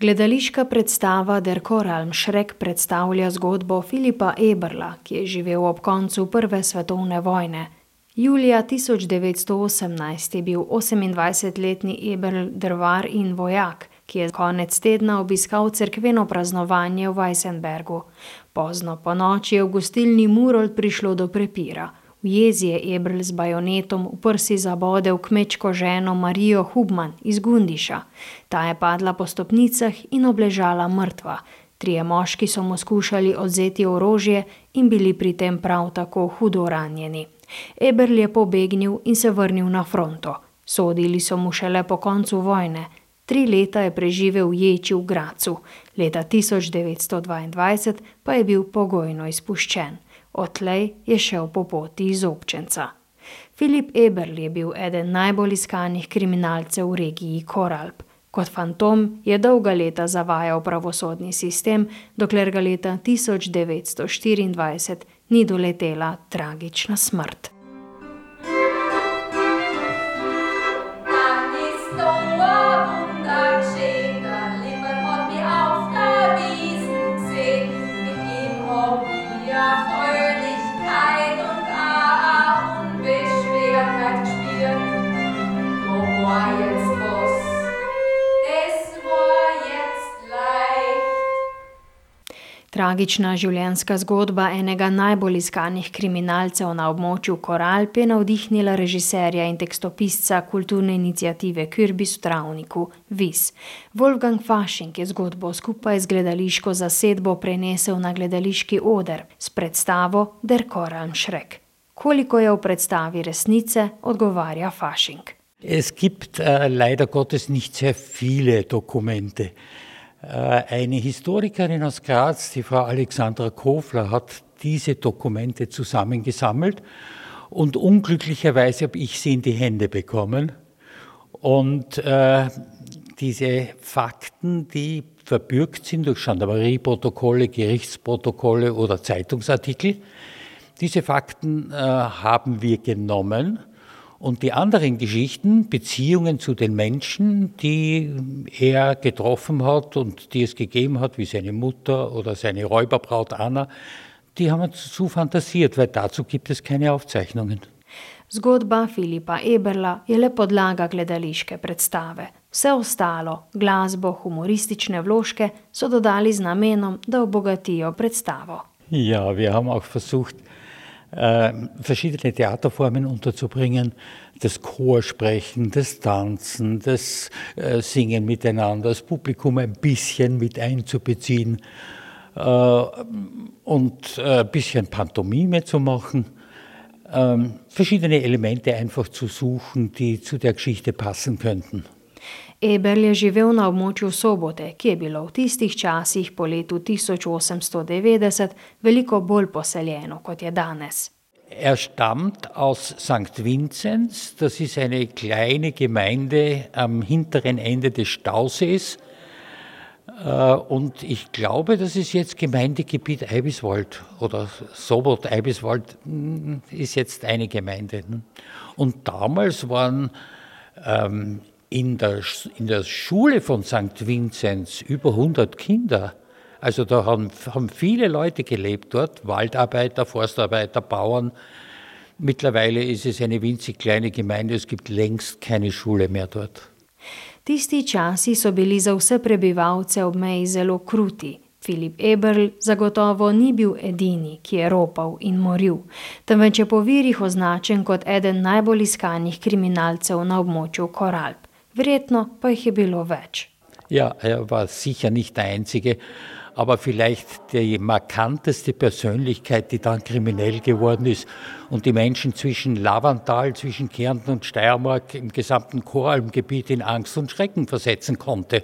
Gledališka predstava Der Koralm Šrek predstavlja zgodbo Filipa Eberla, ki je živel ob koncu Prve svetovne vojne. Julija 1918 je bil 28-letni Eberl drvar in vojak, ki je konec tedna obiskal cerkveno praznovanje v Weissenbergu. Pozno po noči je v gostilni Murold prišlo do prepira. V jezi je Eberl z bajonetom v prsi zabodel kmečko ženo Marijo Hubman iz Gundiša. Ta je padla po stopnicah in obležala mrtva. Trije moški so mu skušali odzeti orožje in bili pri tem prav tako hudo ranjeni. Eberl je pobegnil in se vrnil na fronto. Sodili so mu šele po koncu vojne. Tri leta je preživel v Ječi v Gracu, leta 1922 pa je bil pogojno izpuščen. Odtlej je šel po poti iz občenca. Filip Eberl je bil eden najbolj iskanih kriminalcev v regiji Koralp. Kot fantom je dolga leta zavajal pravosodni sistem, dokler ga leta 1924 ni doletela tragična smrt. Tragična življenjska zgodba enega najbolj iskanih kriminalcev na območju Koralp je navdihnila režiserja in tekstopisca kulturne inicijative Kürbis v Travniku Vis. Wolfgang Fasching je zgodbo skupaj z gledališko zasedbo prenesel na gledališki oder s predstavo Der Koralm Šrek. Koliko je v predstavi resnice, odgovarja Fasching. Es gibt uh, leider Gottes nicht sehr viele Dokumente. Äh, eine Historikerin aus Graz, die Frau Alexandra Kofler, hat diese Dokumente zusammengesammelt und unglücklicherweise habe ich sie in die Hände bekommen. Und äh, diese Fakten, die verbürgt sind durch Gendarmerieprotokolle, Gerichtsprotokolle oder Zeitungsartikel, diese Fakten äh, haben wir genommen und die anderen Geschichten, Beziehungen zu den Menschen, die er getroffen hat und die es gegeben hat, wie seine Mutter oder seine Räuberbraut Anna, die haben wir zu fantasiert, weil dazu gibt es keine Aufzeichnungen. Zgodba Filipa Eberla je le podlaga gledališke predstave. Vse ostalo, glasbo, humoristične vložke, so dodali z namenom, da obogatijo predstavo. Ja, wir haben auch versucht, äh, verschiedene Theaterformen unterzubringen. Das Chorsprechen, das Tanzen, das äh, Singen miteinander, das Publikum ein bisschen mit einzubeziehen äh, und ein bisschen Pantomime zu machen. Ähm, verschiedene Elemente einfach zu suchen, die zu der Geschichte passen könnten. Eberl je živel na območju Sobote, ki je bilo v tistih časih po letu 1890 veliko bolj poseljeno kot je danes. Er stammt aus St. Vinzenz, das ist eine kleine Gemeinde am hinteren Ende des Stausees. Äh, und ich glaube, das ist jetzt Gemeindegebiet Eibiswald oder Sobot Eibiswald hm, ist jetzt eine Gemeinde. Und damals waren ähm, in der, in der Schule von St. Vinzenz über 100 Kinder. Also da haben, haben viele Leute gelebt dort, Waldarbeiter, Forstarbeiter, Bauern. Mittlerweile ist es eine winzig kleine Gemeinde, es gibt längst keine Schule mehr dort. Tisti časi so bili za vse prebivalce ob meji zelo kruti. Filip Eberl zagotovo ni bil edini, ki je ropal in moril, temveč je po virih označen kot eden najbolj iskanih kriminalcev na območju Koralp. Verjetno pa jih je bilo več. Ja, er war sicher nicht der Einzige, aber vielleicht die markanteste Persönlichkeit, die dann kriminell geworden ist und die Menschen zwischen Lavantal, zwischen Kärnten und Steiermark im gesamten Koralmgebiet in Angst und Schrecken versetzen konnte.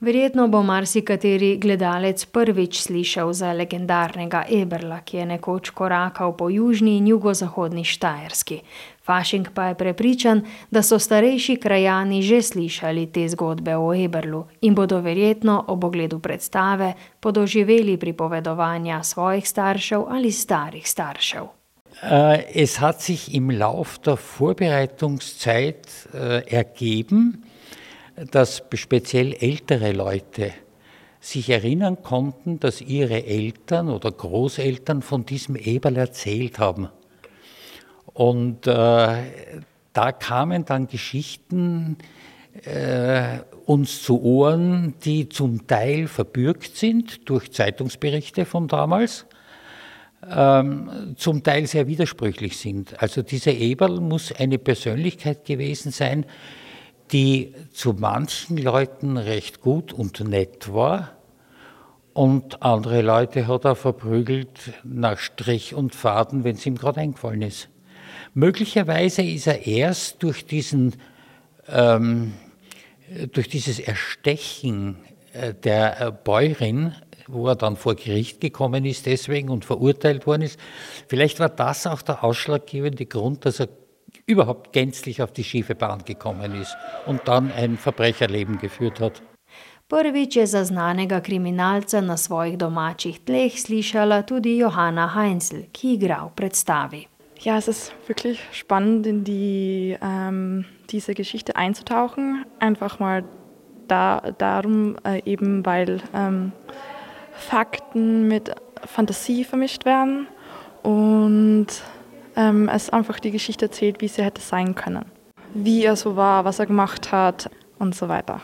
Verjetno bo marsikateri gledalec prvič slišal za legendarnega Eberla, ki je nekoč korakal po južni in jugozahodni Štajerski. Fašing pa je prepričan, da so starejši krajani že slišali te zgodbe o Eberlu in bodo verjetno ob ogledu predstave podoživeli pripovedovanja svojih staršev ali starih staršev. Uh, es hat sich im Lauf der Vorbereitungszeit uh, ergeben, dass speziell ältere Leute sich erinnern konnten, dass ihre Eltern oder Großeltern von diesem Eberl erzählt haben. Und äh, da kamen dann Geschichten äh, uns zu Ohren, die zum Teil verbürgt sind durch Zeitungsberichte von damals, ähm, zum Teil sehr widersprüchlich sind. Also dieser Eberl muss eine Persönlichkeit gewesen sein, die zu manchen Leuten recht gut und nett war und andere Leute hat er verprügelt nach Strich und Faden, wenn es ihm gerade eingefallen ist. Möglicherweise ist er erst durch diesen ähm, durch dieses Erstechen äh, der äh, Bäuerin, wo er dann vor Gericht gekommen ist deswegen und verurteilt worden ist, vielleicht war das auch der ausschlaggebende Grund, dass er überhaupt gänzlich auf die schiefe Bahn gekommen ist und dann ein Verbrecherleben geführt hat. Prvič je za znanega kriminalca na svojih domačih tleh slišala tudi Johanna Heinzel, ki igra v predstavi. Ja, es ist wirklich spannend, in die, ähm, diese Geschichte einzutauchen. Einfach mal da, darum, äh, eben weil ähm, Fakten mit Fantasie vermischt werden und ähm, es einfach die Geschichte erzählt, wie sie hätte sein können. Wie er so war, was er gemacht hat und so weiter.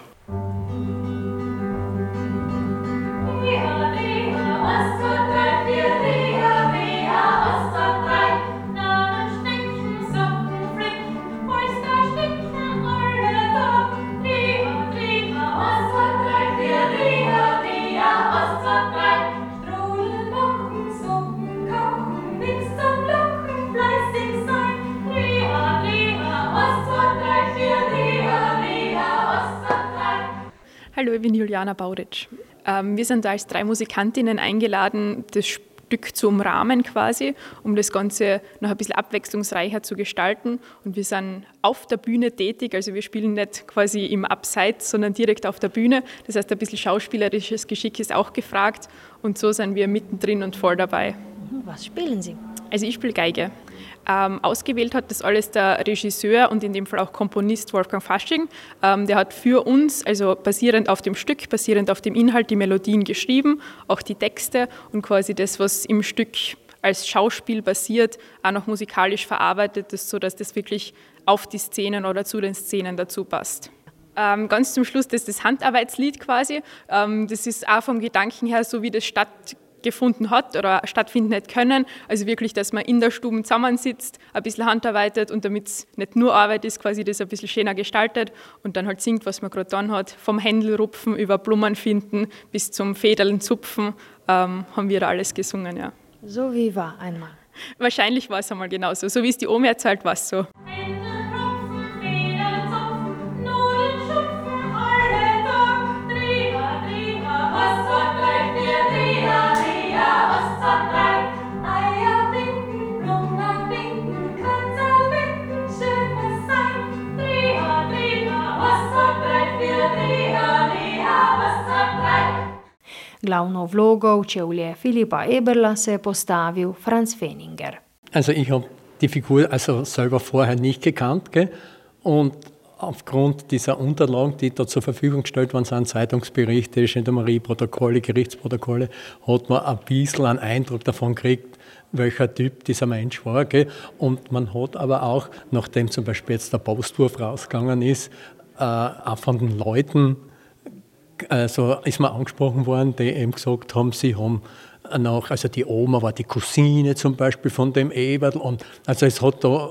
Hallo, ich bin Juliana Bauritsch. Ähm, wir sind als drei Musikantinnen eingeladen, das Stück zu umrahmen quasi, um das Ganze noch ein bisschen abwechslungsreicher zu gestalten. Und wir sind auf der Bühne tätig, also wir spielen nicht quasi im Abseits, sondern direkt auf der Bühne. Das heißt, ein bisschen schauspielerisches Geschick ist auch gefragt und so sind wir mittendrin und voll dabei. Was spielen Sie? Also ich spiele Geige. Ähm, ausgewählt hat das alles der Regisseur und in dem Fall auch Komponist Wolfgang Fasching. Ähm, der hat für uns, also basierend auf dem Stück, basierend auf dem Inhalt, die Melodien geschrieben, auch die Texte und quasi das, was im Stück als Schauspiel basiert, auch noch musikalisch verarbeitet ist, sodass das wirklich auf die Szenen oder zu den Szenen dazu passt. Ähm, ganz zum Schluss das ist das Handarbeitslied quasi. Ähm, das ist auch vom Gedanken her so, wie das statt gefunden hat oder stattfinden hätte können. Also wirklich, dass man in der Stube zusammensitzt, ein bisschen handarbeitet und damit es nicht nur Arbeit ist, quasi das ein bisschen schöner gestaltet und dann halt singt, was man gerade dann hat. Vom Händelrupfen über Blumen finden bis zum Federlen zupfen ähm, haben wir da alles gesungen, ja. So wie war einmal. Wahrscheinlich war es einmal genauso. So wie es die Omi erzählt, war es so. Glavno vlogo v čevlje Filipa Eberla se je postavil Franz Feninger. Also ich habe die Figur also selber vorher nicht gekannt gell? und aufgrund dieser Unterlagen, die da zur Verfügung gestellt worden sind, Zeitungsberichte, Gendarmerieprotokolle, Gerichtsprotokolle, hat man ein bisschen einen Eindruck davon gekriegt, welcher Typ dieser Mensch war. Gell? Und man hat aber auch, nachdem zum Beispiel jetzt der Postwurf rausgegangen ist, äh, auch von den Leuten also ist mir angesprochen worden, die eben gesagt haben, sie haben noch, also die Oma war die Cousine zum Beispiel von dem Eberl und also es hat da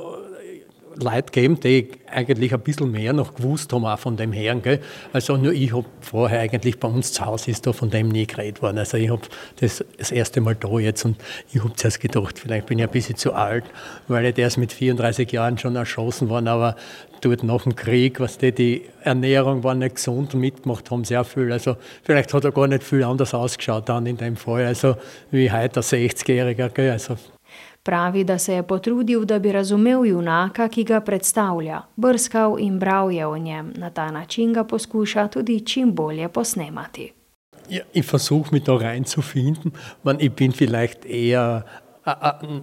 Leute gegeben, die eigentlich ein bisschen mehr noch gewusst haben, auch von dem Herrn. Gell? Also nur ich habe vorher eigentlich bei uns zu Hause ist da von dem nie geredet worden. Also ich habe das das erste Mal da jetzt und ich habe zuerst gedacht, vielleicht bin ich ein bisschen zu alt, weil der ist mit 34 Jahren schon erschossen worden, aber dort nach dem Krieg, was die, die Ernährung war nicht gesund und mitgemacht haben sehr viel. Also vielleicht hat er gar nicht viel anders ausgeschaut dann in dem Fall, also wie heute der 60-Jähriger. Also Pravi, da se je potrudil, da bi razumel junaka, ki ga predstavlja, brskal in bral je o njem, na ta način ga poskuša tudi čim bolje posnemati. Ja, ich versuche mich da reinzufinden. Man, ich bin vielleicht eher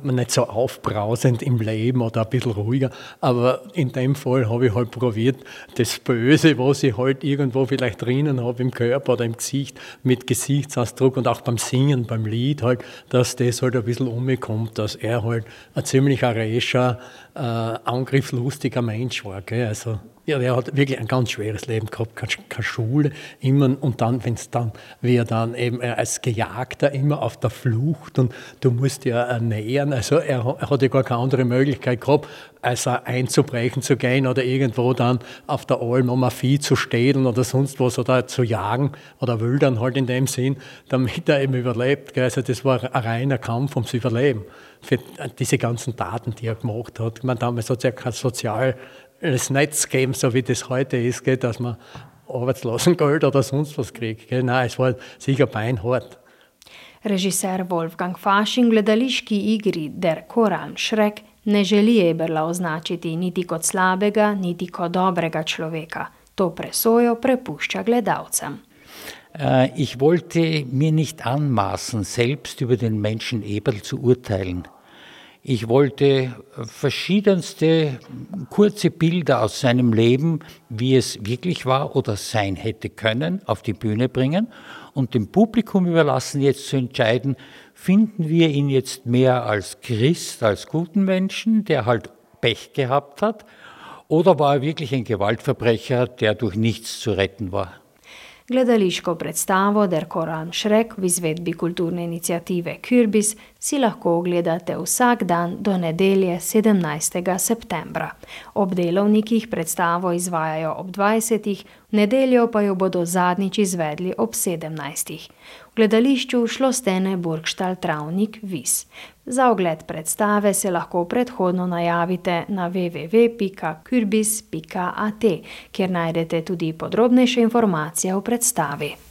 nicht so aufbrausend im Leben oder ein bisschen ruhiger, aber in dem Fall habe ich halt probiert, das Böse, was ich halt irgendwo vielleicht drinnen habe im Körper oder im Gesicht, mit Gesichtsausdruck und auch beim Singen, beim Lied halt, dass das halt ein bisschen umkommt, dass er halt ein ziemlich arescher, äh, angriffslustiger Mensch war. Gell? Also ja, der hat wirklich ein ganz schweres Leben gehabt, keine, Schule, immer und dann, wenn es dann, wie er dann eben als Gejagter immer auf der Flucht und du musst ja ernähren, also er, er hat ja gar keine andere Möglichkeit gehabt, als einzubrechen zu gehen oder irgendwo dann auf der Alm um ein Vieh zu stehlen oder sonst was oder zu jagen oder wildern halt in dem Sinn, damit er eben überlebt. Also das war ein reiner Kampf ums Überleben für diese ganzen Taten, die er gemacht hat. Man damals hat es ja kein sozial das Netz geben, so wie das heute ist, gell, dass man Arbeitslosengeld oder sonst was kriegt. Gell. Nein, es war sicher beinhart. Režiser Wolfgang Fasching gledališki igri Der Koran Šrek ne želi Eberla označiti niti kot slabega, niti kot dobrega človeka. To presojo prepušča gledalcem. Äh, ich wollte mir nicht anmaßen, selbst über den Menschen Eberl zu urteilen. Ich wollte verschiedenste kurze Bilder aus seinem Leben, wie es wirklich war oder sein hätte können, auf die Bühne bringen und dem Publikum überlassen, jetzt zu entscheiden, finden wir ihn jetzt mehr als Christ, als guten Menschen, der halt Pech gehabt hat, oder war er wirklich ein Gewaltverbrecher, der durch nichts zu retten war? Gledališko predstavo Der Koran Šrek v izvedbi kulturne inicijative Kürbis si lahko ogledate vsak dan do nedelje 17. septembra. Ob delovnikih predstavo izvajajo ob 20. v nedeljo pa jo bodo zadnjič izvedli ob 17. V gledališču Šlostene Burgštal Travnik Vis. Za ogled predstave se lahko predhodno najavite na www.kurbis.at, kjer najdete tudi podrobnejše informacije o predstavi.